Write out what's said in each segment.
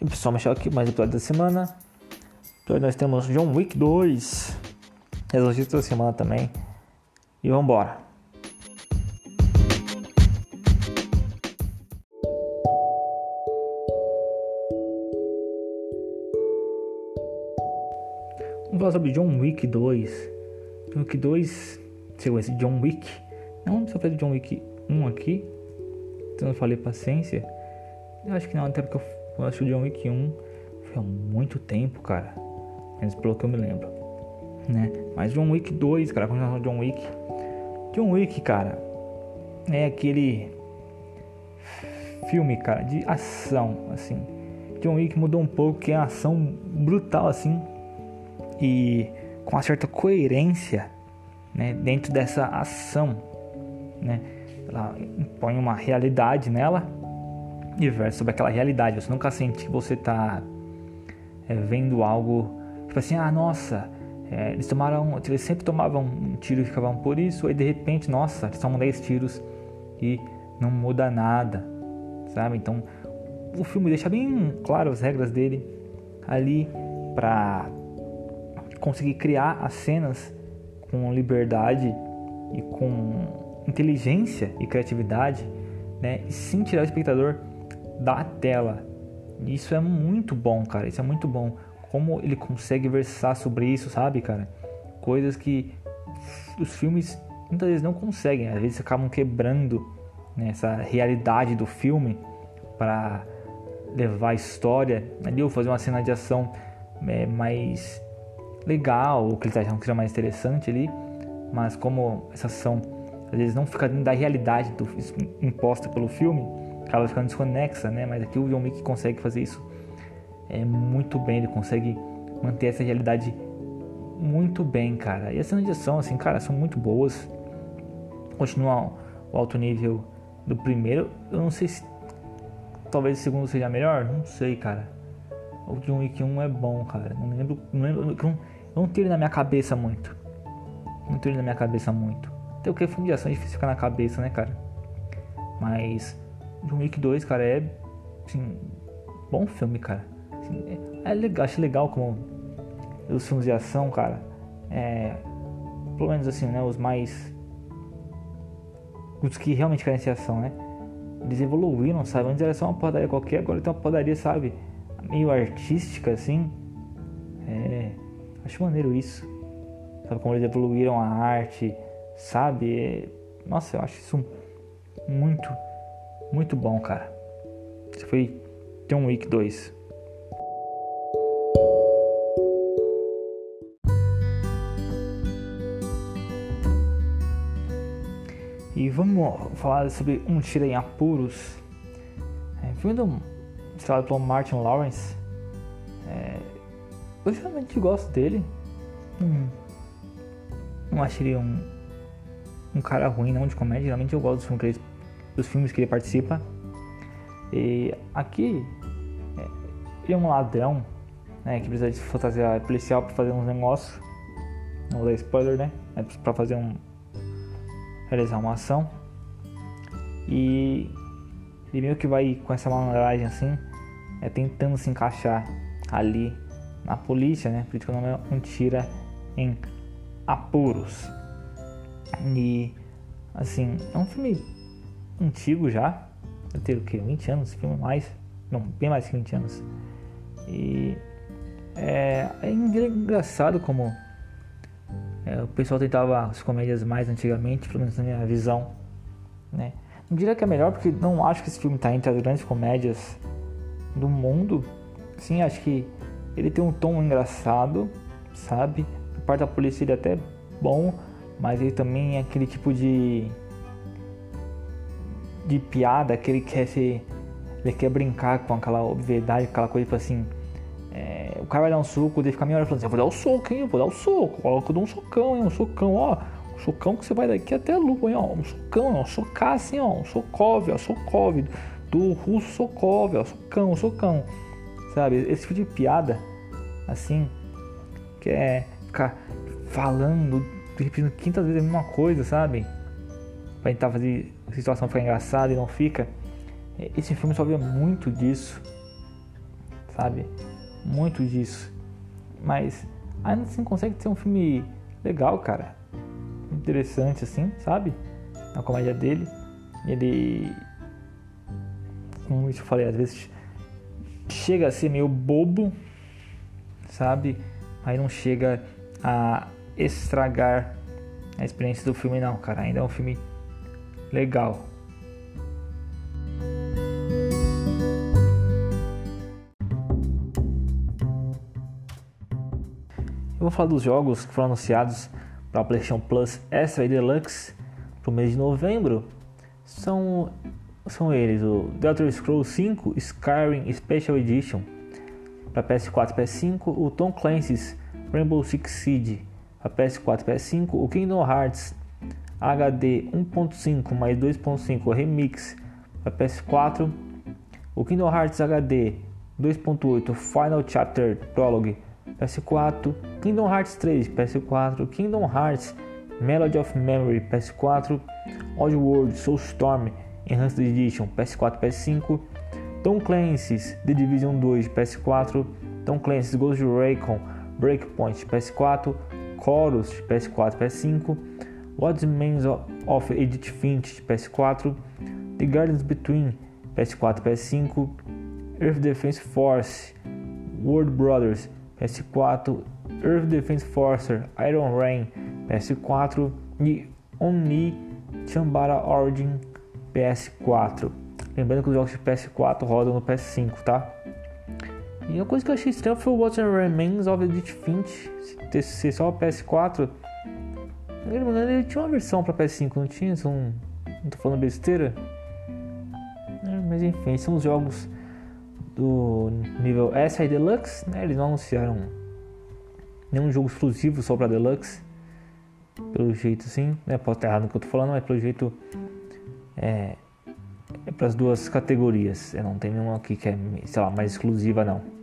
E pessoal, Michel aqui, mais episódio da semana. Hoje nós temos John Wick 2. Exorcista da semana também. E vambora. Vamos falar sobre John Wick 2. John Wick 2, sequência John Wick. Não só fez John Wick 1 aqui. Então eu falei paciência. Eu acho que não, até porque eu, eu acho o John Wick 1 foi há muito tempo, cara. Menos pelo que eu me lembro. Né? Mas John Wick 2, cara, continuação John Wick. John Wick, cara, é aquele filme, cara, de ação, assim. John Wick mudou um pouco, que é ação brutal, assim, e com uma certa coerência, né, dentro dessa ação, né. Ela impõe uma realidade nela versa sobre aquela realidade. Você nunca sente que você tá é, vendo algo tipo assim, ah, nossa, é, eles tomaram, eles sempre tomavam um tiro e ficavam por isso, aí de repente, nossa, eles tomam 10 tiros e não muda nada, sabe? Então, o filme deixa bem claro as regras dele ali para conseguir criar as cenas com liberdade e com inteligência e criatividade, né? E sem tirar o espectador da tela. Isso é muito bom, cara. Isso é muito bom como ele consegue versar sobre isso, sabe, cara? Coisas que os filmes muitas vezes não conseguem, às vezes acabam quebrando né, essa realidade do filme para levar a história ali ou fazer uma cena de ação é, mais legal, ou que eles acham que seja mais interessante ali, mas como essa ação às vezes não fica dentro da realidade do, imposta pelo filme, acaba ficando desconexa, né? Mas aqui o John Wick consegue fazer isso é, muito bem, ele consegue manter essa realidade muito bem, cara. E as cenas de ação, assim, cara, são muito boas. Continua o alto nível do primeiro. Eu não sei se talvez o segundo seja melhor, não sei, cara. O John Wick 1 é bom, cara. Não lembro, não lembro, eu não tenho ele na minha cabeça muito. Não tenho ele na minha cabeça muito. Até o que filme de ação é difícil ficar na cabeça, né, cara? Mas John Wick 2, cara, é assim, bom filme, cara. Assim, é legal, acho legal como os filmes de ação, cara, é, pelo menos assim, né, os mais os que realmente querem ser ação, né? Eles evoluíram, sabe? Antes era só uma padaria qualquer, agora tem uma padaria, sabe? Meio artística, assim. É, acho maneiro isso. Sabe como eles evoluíram a arte, sabe? É, nossa, eu acho isso muito, muito bom, cara. Isso foi John Wick 2. E vamos falar sobre Um Tira em Apuros. É, filme do, estrelado pelo Martin Lawrence. É, eu realmente gosto dele. Hum, não acho ele um, um cara ruim, não de comédia. Geralmente eu gosto dos filmes que ele, dos filmes que ele participa. E aqui ele é um ladrão né, que precisa de fantasia policial para fazer uns negócios. Não vou dar spoiler, né? É para fazer um, realizar uma ação. E ele meio que vai com essa malandragem assim, é, tentando se encaixar ali na polícia, né? Por isso o nome é um tira em apuros. E assim, é um filme antigo já. Deve ter o que? 20 anos, filme mais. Não, bem mais que 20 anos. E é, é engraçado como é, o pessoal tentava as comédias mais antigamente, pelo menos na minha visão. Né? Não diria que é melhor, porque não acho que esse filme está entre as grandes comédias do mundo. Sim, acho que ele tem um tom engraçado, sabe? A parte da polícia ele é até bom, mas ele também é aquele tipo de de piada que ele quer ser ele quer brincar com aquela obviedade, aquela coisa tipo assim, é, o cara vai dar um soco, ele fica meia hora falando assim, eu vou dar o um soco, hein? Eu vou dar o um soco, coloca eu dou um socão, hein? Um socão, ó. Um socão que você vai daqui até a lua, hein? Ó. Um socão, ó. Um socar assim, ó. Um socov, ó. Sokov. Do russo Sokov, ó. Socão, socão. Sabe? Esse tipo de piada, assim, que é ficar falando, repetindo quintas vezes a mesma coisa, sabe? Pra tentar fazer a situação ficar engraçada e não fica. Esse filme só vê muito disso sabe? Muito disso. Mas ainda assim consegue ser um filme legal, cara. Interessante assim, sabe? A comédia dele. Ele. Como eu falei, às vezes chega a ser meio bobo, sabe? Mas não chega a estragar a experiência do filme, não, cara. Ainda é um filme legal. Eu vou falar dos jogos que foram anunciados para o PlayStation Plus Extra e Deluxe para o mês de novembro. São, são eles o The Elder Scrolls 5 Skyrim Special Edition para PS4 e PS5, o Tom Clancy's Rainbow Six Siege para PS4 e PS5, o Kingdom Hearts HD 1.5 mais 2.5 Remix para PS4, o Kingdom Hearts HD 2.8 Final Chapter Prologue PS4, Kingdom Hearts 3 PS4, Kingdom Hearts Melody of Memory PS4, Oddworld Soulstorm Enhanced Edition PS4 PS5, Tom Clancy's The Division 2 PS4, Tom Clancy's Ghost Recon Breakpoint PS4, Chorus PS4 PS5, What's Means of Edith Finch PS4, The Gardens Between PS4 PS5, Earth Defense Force, World Brothers PS4, Earth Defense Forcer Iron Rain PS4 e Omni Chambara Origin PS4. Lembrando que os jogos de PS4 rodam no PS5, tá? E uma coisa que eu achei estranha foi o What Remains of Edith Finch ser só PS4. Ele tinha uma versão para PS5, não tinha? Não, não tô falando besteira? É, mas enfim, são os jogos do nível SI Deluxe, né? Eles não anunciaram nenhum jogo exclusivo só para Deluxe. Pelo jeito, sim, né? Pode estar errado no que eu tô falando, mas pelo jeito é, é para as duas categorias. Não tem nenhuma aqui que é, sei lá, mais exclusiva não.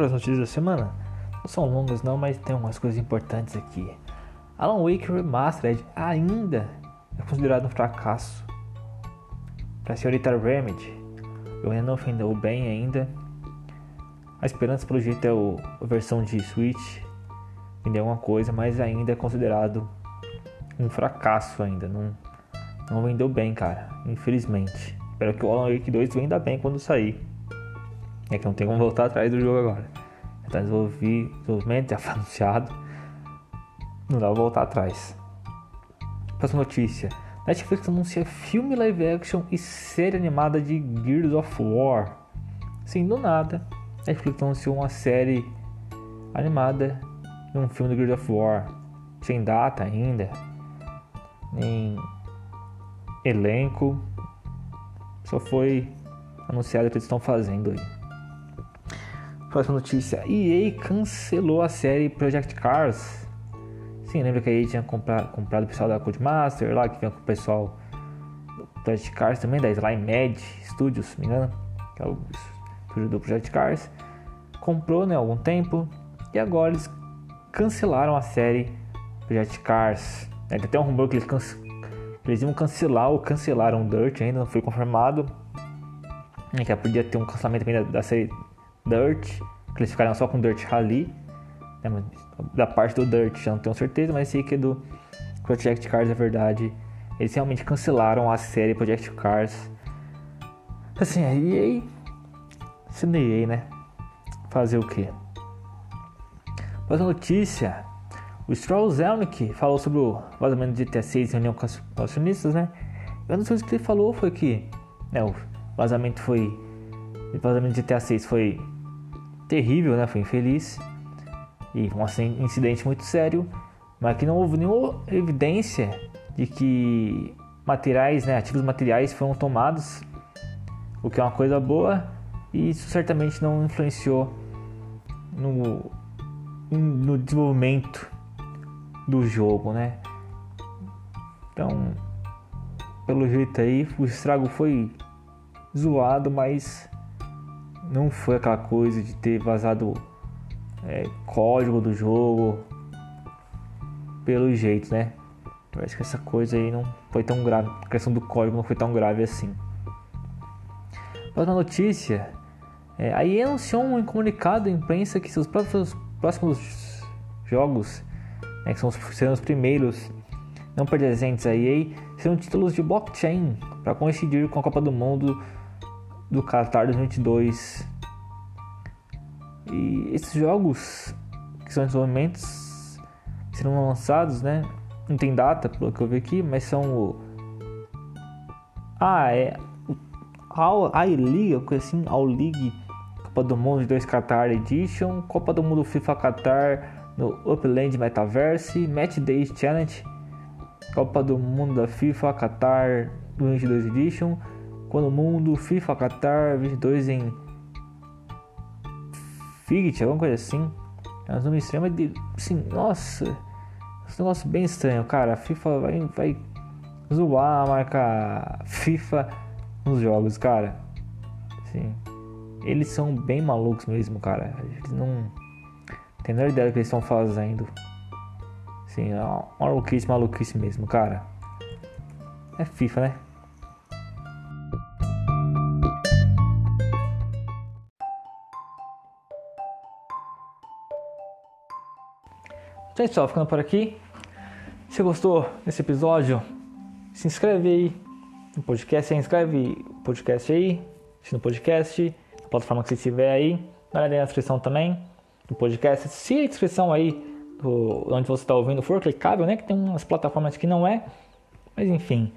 Para as notícias da semana? Não são longas não, mas tem umas coisas importantes aqui. Alan Wake Remastered ainda é considerado um fracasso para a senhorita Remedy. Eu ainda não ofendeu bem ainda. A esperança pelo jeito é o, a versão de Switch vender alguma coisa, mas ainda é considerado um fracasso ainda. Não, não vendeu bem, cara. Infelizmente. Espero que o Alan Wake 2 venda bem quando sair. É que não tem como voltar atrás do jogo agora. Está desenvolvimento, já foi anunciado. Não dá pra voltar atrás. Próxima notícia. Netflix anuncia filme live action e série animada de Gears of War. Sim, do nada. Netflix anunciou uma série animada de um filme do Gears of War. Sem data ainda. Nem elenco. Só foi anunciado que eles estão fazendo aí. Próxima notícia: EA cancelou a série Project Cars. Sim, lembra que a EA tinha comprado, o pessoal da Codemaster lá, que vinha com o pessoal do Project Cars também, da Slime Mad Studios, se me engano, que é o estúdio do Project Cars. Comprou, né, algum tempo, e agora eles cancelaram a série Project Cars. É, tem até um rumor que eles, cance... eles iam cancelar ou cancelaram o Dirt, ainda não foi confirmado. É, que podia ter um cancelamento também da, da série Dirt, que eles ficaram só com Dirt Rally. Né? Da parte do Dirt já não tenho certeza, mas sei que é do Project Cars é verdade. Eles realmente cancelaram a série Project Cars. Assim, a EA. Sendo EA, né? Fazer o quê? Próxima notícia. O Stroll Zelnick falou sobre o vazamento de GTA 6 em reunião com os acionistas, né? E uma das coisas que ele falou foi que né, o vazamento foi. O vazamento de GTA 6 foi terrível, né? Foi infeliz e um incidente muito sério, mas que não houve nenhuma evidência de que materiais, né, ativos materiais foram tomados, o que é uma coisa boa e isso certamente não influenciou no, no desenvolvimento do jogo, né? Então, pelo jeito aí, o estrago foi zoado, mas não foi aquela coisa de ter vazado é, código do jogo. pelo jeito, né? Parece que essa coisa aí não foi tão grave. A questão do código não foi tão grave assim. Próxima notícia. É, a EA anunciou um comunicado à imprensa que seus próprios, próximos jogos, né, que são os, serão os primeiros não presentes a EA, serão títulos de blockchain para coincidir com a Copa do Mundo do Qatar 2022. E esses jogos que são desenvolvimentos serão lançados, né? Não tem data, pelo que eu vi aqui, mas são o. Ah, é. A I-League, coisa assim, All League, Copa do Mundo de 2 Qatar Edition, Copa do Mundo FIFA Qatar no Upland Metaverse, Match Day Challenge, Copa do Mundo da FIFA Qatar 22 Edition, Copa do Mundo FIFA Qatar 22 em Figit, alguma coisa assim. É um nome estranho, mas de, assim, nossa, esse negócio bem estranho, cara. A FIFA vai, vai zoar a marca FIFA nos jogos, cara. Assim, eles são bem malucos mesmo, cara. Eles não tem nada ideia do que eles estão fazendo. Sim, é maluquice, maluquice mesmo, cara. É FIFA, né? É isso, ficando por aqui. Se gostou desse episódio, se inscreve aí no podcast, se inscreve no podcast aí, se no podcast, na plataforma que você estiver aí, dá na descrição também do podcast. Se a descrição aí do, onde você está ouvindo for clicável, né? Que tem umas plataformas que não é, mas enfim.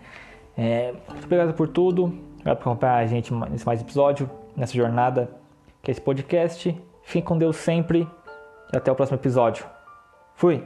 É, muito obrigado por tudo, obrigado por acompanhar a gente nesse mais episódio, nessa jornada que é esse podcast. Fique com Deus sempre e até o próximo episódio. Fui!